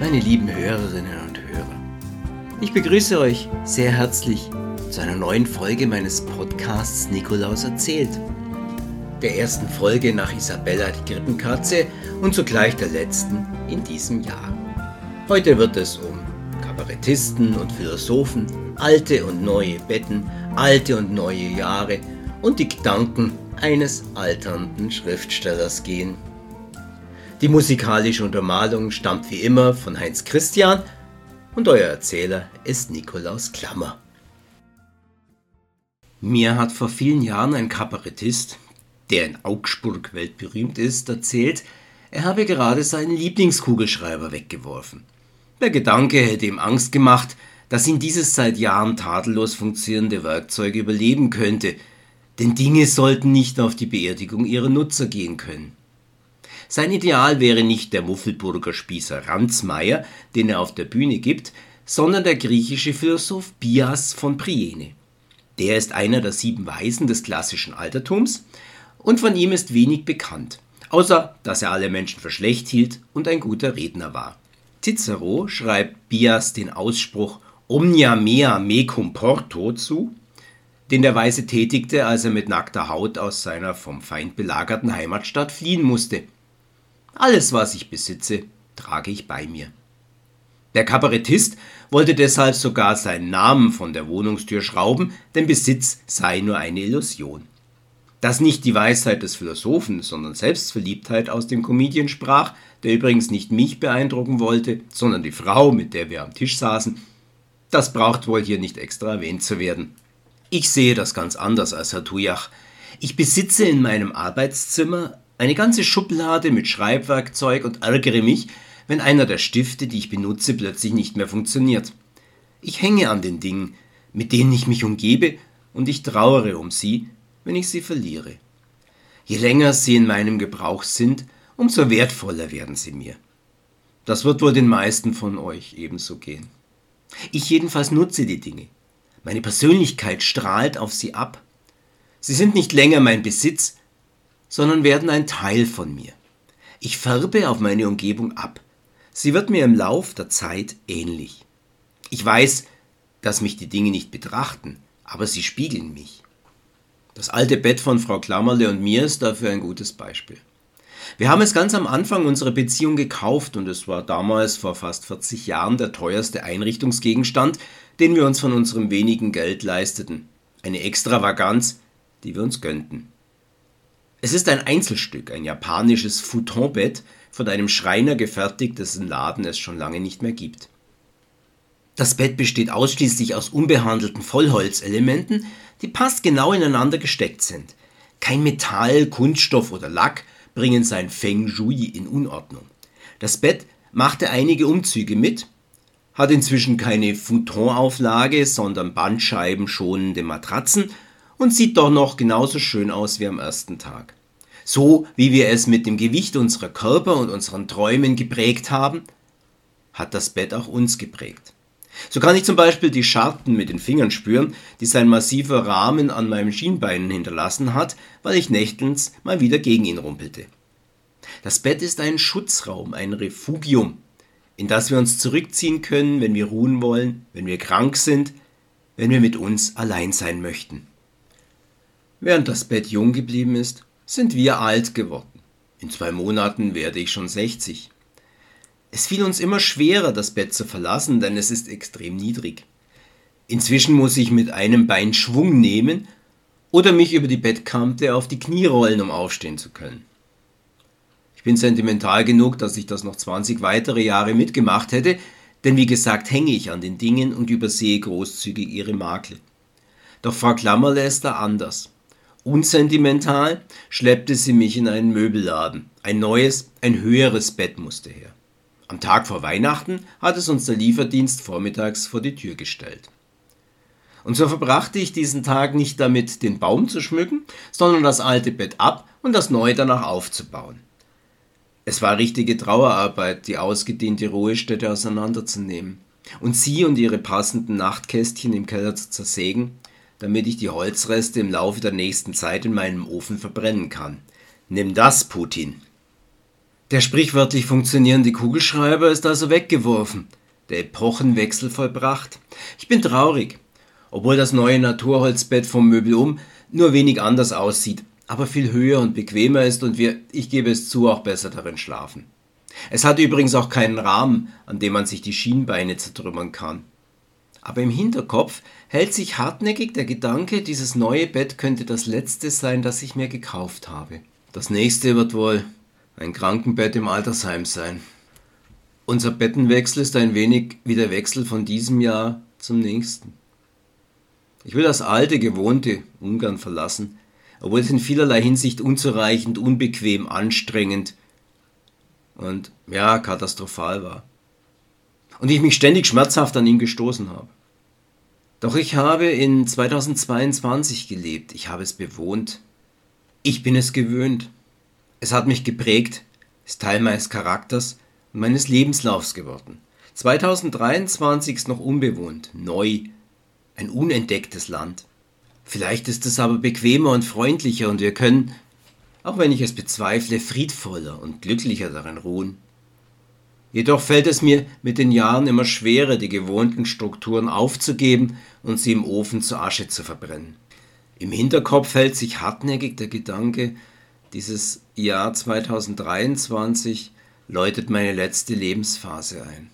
meine lieben Hörerinnen und Hörer. Ich begrüße euch sehr herzlich zu einer neuen Folge meines Podcasts Nikolaus erzählt. Der ersten Folge nach Isabella die Krippenkatze und zugleich der letzten in diesem Jahr. Heute wird es um Kabarettisten und Philosophen, alte und neue Betten, alte und neue Jahre und die Gedanken eines alternden Schriftstellers gehen. Die musikalische Untermalung stammt wie immer von Heinz Christian und euer Erzähler ist Nikolaus Klammer. Mir hat vor vielen Jahren ein Kabarettist, der in Augsburg weltberühmt ist, erzählt, er habe gerade seinen Lieblingskugelschreiber weggeworfen. Der Gedanke hätte ihm Angst gemacht, dass ihn dieses seit Jahren tadellos funktionierende Werkzeug überleben könnte, denn Dinge sollten nicht auf die Beerdigung ihrer Nutzer gehen können. Sein Ideal wäre nicht der Muffelburger Spießer Ransmayr, den er auf der Bühne gibt, sondern der griechische Philosoph Bias von Priene. Der ist einer der sieben Weisen des klassischen Altertums und von ihm ist wenig bekannt, außer dass er alle Menschen für schlecht hielt und ein guter Redner war. Cicero schreibt Bias den Ausspruch Omnia mea me comporto zu, den der Weise tätigte, als er mit nackter Haut aus seiner vom Feind belagerten Heimatstadt fliehen musste. Alles, was ich besitze, trage ich bei mir. Der Kabarettist wollte deshalb sogar seinen Namen von der Wohnungstür schrauben, denn Besitz sei nur eine Illusion. Dass nicht die Weisheit des Philosophen, sondern Selbstverliebtheit aus dem Comedian sprach, der übrigens nicht mich beeindrucken wollte, sondern die Frau, mit der wir am Tisch saßen, das braucht wohl hier nicht extra erwähnt zu werden. Ich sehe das ganz anders als Herr Tujach. Ich besitze in meinem Arbeitszimmer eine ganze Schublade mit Schreibwerkzeug und ärgere mich, wenn einer der Stifte, die ich benutze, plötzlich nicht mehr funktioniert. Ich hänge an den Dingen, mit denen ich mich umgebe, und ich trauere um sie, wenn ich sie verliere. Je länger sie in meinem Gebrauch sind, umso wertvoller werden sie mir. Das wird wohl den meisten von euch ebenso gehen. Ich jedenfalls nutze die Dinge. Meine Persönlichkeit strahlt auf sie ab. Sie sind nicht länger mein Besitz, sondern werden ein Teil von mir. Ich färbe auf meine Umgebung ab. Sie wird mir im Lauf der Zeit ähnlich. Ich weiß, dass mich die Dinge nicht betrachten, aber sie spiegeln mich. Das alte Bett von Frau Klammerle und mir ist dafür ein gutes Beispiel. Wir haben es ganz am Anfang unserer Beziehung gekauft und es war damals vor fast 40 Jahren der teuerste Einrichtungsgegenstand, den wir uns von unserem wenigen Geld leisteten. Eine Extravaganz, die wir uns gönnten. Es ist ein Einzelstück, ein japanisches Futonbett, von einem Schreiner gefertigt, dessen Laden es schon lange nicht mehr gibt. Das Bett besteht ausschließlich aus unbehandelten Vollholzelementen, die passt genau ineinander gesteckt sind. Kein Metall, Kunststoff oder Lack bringen sein Feng Shui in Unordnung. Das Bett machte einige Umzüge mit, hat inzwischen keine Futonauflage, sondern bandscheibenschonende Matratzen und sieht doch noch genauso schön aus wie am ersten Tag. So wie wir es mit dem Gewicht unserer Körper und unseren Träumen geprägt haben, hat das Bett auch uns geprägt. So kann ich zum Beispiel die Scharten mit den Fingern spüren, die sein massiver Rahmen an meinem Schienbein hinterlassen hat, weil ich nächtens mal wieder gegen ihn rumpelte. Das Bett ist ein Schutzraum, ein Refugium, in das wir uns zurückziehen können, wenn wir ruhen wollen, wenn wir krank sind, wenn wir mit uns allein sein möchten. Während das Bett jung geblieben ist, sind wir alt geworden. In zwei Monaten werde ich schon 60. Es fiel uns immer schwerer, das Bett zu verlassen, denn es ist extrem niedrig. Inzwischen muss ich mit einem Bein Schwung nehmen oder mich über die Bettkante auf die Knie rollen, um aufstehen zu können. Ich bin sentimental genug, dass ich das noch 20 weitere Jahre mitgemacht hätte, denn wie gesagt hänge ich an den Dingen und übersehe großzügig ihre Makel. Doch Frau Klammerle ist da anders. Unsentimental schleppte sie mich in einen Möbelladen. Ein neues, ein höheres Bett musste her. Am Tag vor Weihnachten hat es uns der Lieferdienst vormittags vor die Tür gestellt. Und so verbrachte ich diesen Tag nicht damit, den Baum zu schmücken, sondern das alte Bett ab und das neue danach aufzubauen. Es war richtige Trauerarbeit, die ausgedehnte Ruhestätte auseinanderzunehmen und sie und ihre passenden Nachtkästchen im Keller zu zersägen, damit ich die Holzreste im Laufe der nächsten Zeit in meinem Ofen verbrennen kann. Nimm das, Putin! Der sprichwörtlich funktionierende Kugelschreiber ist also weggeworfen, der Epochenwechsel vollbracht. Ich bin traurig, obwohl das neue Naturholzbett vom Möbel um nur wenig anders aussieht, aber viel höher und bequemer ist und wir, ich gebe es zu, auch besser darin schlafen. Es hat übrigens auch keinen Rahmen, an dem man sich die Schienbeine zertrümmern kann. Aber im Hinterkopf hält sich hartnäckig der Gedanke, dieses neue Bett könnte das letzte sein, das ich mir gekauft habe. Das nächste wird wohl ein Krankenbett im Altersheim sein. Unser Bettenwechsel ist ein wenig wie der Wechsel von diesem Jahr zum nächsten. Ich will das alte, gewohnte Ungarn verlassen, obwohl es in vielerlei Hinsicht unzureichend, unbequem, anstrengend und ja, katastrophal war. Und ich mich ständig schmerzhaft an ihn gestoßen habe. Doch ich habe in 2022 gelebt, ich habe es bewohnt. Ich bin es gewöhnt. Es hat mich geprägt, ist Teil meines Charakters und meines Lebenslaufs geworden. 2023 ist noch unbewohnt, neu, ein unentdecktes Land. Vielleicht ist es aber bequemer und freundlicher und wir können, auch wenn ich es bezweifle, friedvoller und glücklicher darin ruhen. Jedoch fällt es mir mit den Jahren immer schwerer, die gewohnten Strukturen aufzugeben und sie im Ofen zu Asche zu verbrennen. Im Hinterkopf hält sich hartnäckig der Gedanke, dieses Jahr 2023 läutet meine letzte Lebensphase ein.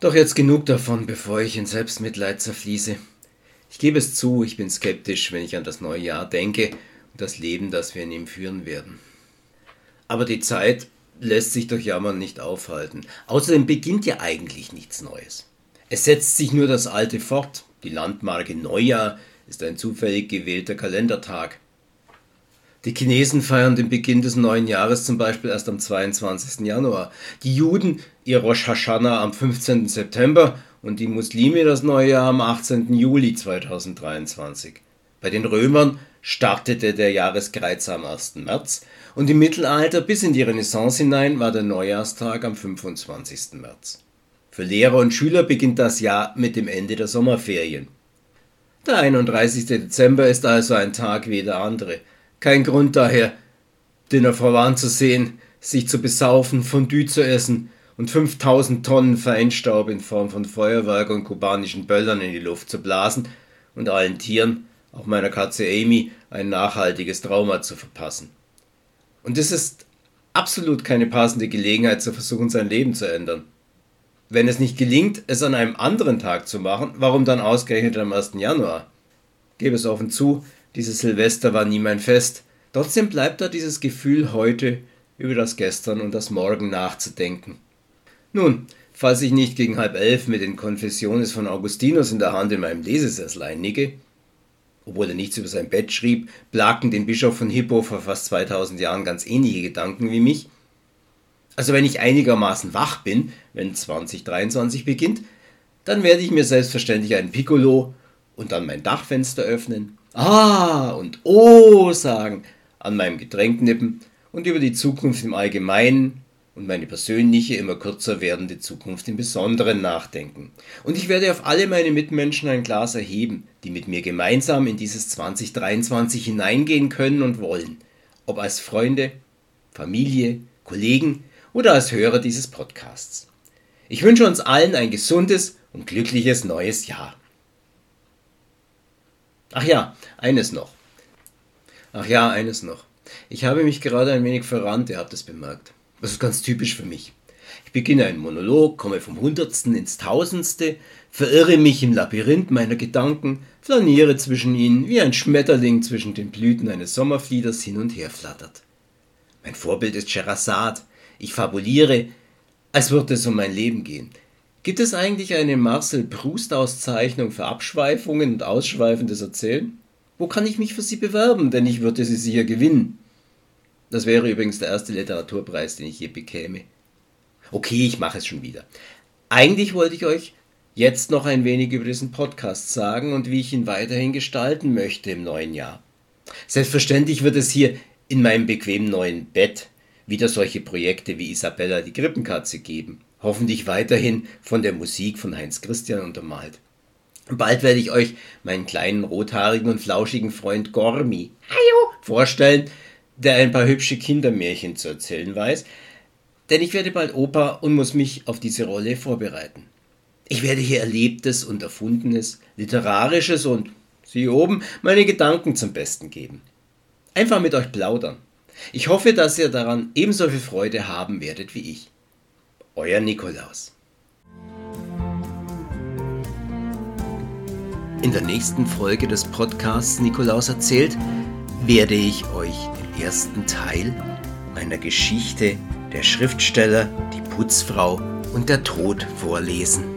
Doch jetzt genug davon, bevor ich in Selbstmitleid zerfließe. Ich gebe es zu, ich bin skeptisch, wenn ich an das neue Jahr denke und das Leben, das wir in ihm führen werden. Aber die Zeit lässt sich durch Jammern nicht aufhalten. Außerdem beginnt ja eigentlich nichts Neues. Es setzt sich nur das Alte fort. Die Landmarke Neujahr ist ein zufällig gewählter Kalendertag. Die Chinesen feiern den Beginn des neuen Jahres zum Beispiel erst am 22. Januar, die Juden ihr Rosh Hashanah am 15. September und die Muslime das neue Jahr am 18. Juli 2023. Bei den Römern startete der Jahreskreuz am 1. März und im Mittelalter bis in die Renaissance hinein war der Neujahrstag am 25. März. Für Lehrer und Schüler beginnt das Jahr mit dem Ende der Sommerferien. Der 31. Dezember ist also ein Tag wie der andere – kein Grund daher, Dinner voran zu sehen, sich zu besaufen, Fondue zu essen und 5000 Tonnen Feinstaub in Form von Feuerwerk und kubanischen Böllern in die Luft zu blasen und allen Tieren, auch meiner Katze Amy, ein nachhaltiges Trauma zu verpassen. Und es ist absolut keine passende Gelegenheit zu versuchen, sein Leben zu ändern. Wenn es nicht gelingt, es an einem anderen Tag zu machen, warum dann ausgerechnet am 1. Januar? Gebe es offen zu, dieses Silvester war nie mein Fest. Trotzdem bleibt da dieses Gefühl heute über das Gestern und das Morgen nachzudenken. Nun, falls ich nicht gegen halb elf mit den Konfessiones von Augustinus in der Hand in meinem Lesesessel einnicke, obwohl er nichts über sein Bett schrieb, plagten den Bischof von Hippo vor fast 2000 Jahren ganz ähnliche Gedanken wie mich. Also wenn ich einigermaßen wach bin, wenn 2023 beginnt, dann werde ich mir selbstverständlich einen Piccolo und dann mein Dachfenster öffnen, Ah und Oh sagen an meinem Getränk nippen und über die Zukunft im Allgemeinen und meine persönliche, immer kürzer werdende Zukunft im Besonderen nachdenken. Und ich werde auf alle meine Mitmenschen ein Glas erheben, die mit mir gemeinsam in dieses 2023 hineingehen können und wollen, ob als Freunde, Familie, Kollegen oder als Hörer dieses Podcasts. Ich wünsche uns allen ein gesundes und glückliches neues Jahr. Ach ja, eines noch. Ach ja, eines noch. Ich habe mich gerade ein wenig verrannt, ihr habt es bemerkt. Das ist ganz typisch für mich. Ich beginne einen Monolog, komme vom Hundertsten ins Tausendste, verirre mich im Labyrinth meiner Gedanken, flaniere zwischen ihnen, wie ein Schmetterling zwischen den Blüten eines Sommerflieders hin und her flattert. Mein Vorbild ist Sherazade. Ich fabuliere, als würde es um mein Leben gehen. Gibt es eigentlich eine Marcel Proust-Auszeichnung für Abschweifungen und ausschweifendes Erzählen? Wo kann ich mich für sie bewerben, denn ich würde sie sicher gewinnen? Das wäre übrigens der erste Literaturpreis, den ich je bekäme. Okay, ich mache es schon wieder. Eigentlich wollte ich euch jetzt noch ein wenig über diesen Podcast sagen und wie ich ihn weiterhin gestalten möchte im neuen Jahr. Selbstverständlich wird es hier in meinem bequemen neuen Bett wieder solche Projekte wie Isabella die Krippenkatze geben hoffentlich weiterhin von der Musik von Heinz Christian untermalt. Bald werde ich euch meinen kleinen rothaarigen und flauschigen Freund Gormi vorstellen, der ein paar hübsche Kindermärchen zu erzählen weiß. denn ich werde bald Opa und muss mich auf diese Rolle vorbereiten. Ich werde hier Erlebtes und Erfundenes, Literarisches und, Sie oben, meine Gedanken zum Besten geben. Einfach mit euch plaudern. Ich hoffe, dass ihr daran ebenso viel Freude haben werdet wie ich. Euer Nikolaus. In der nächsten Folge des Podcasts Nikolaus erzählt werde ich euch ersten Teil meiner Geschichte Der Schriftsteller, die Putzfrau und der Tod vorlesen.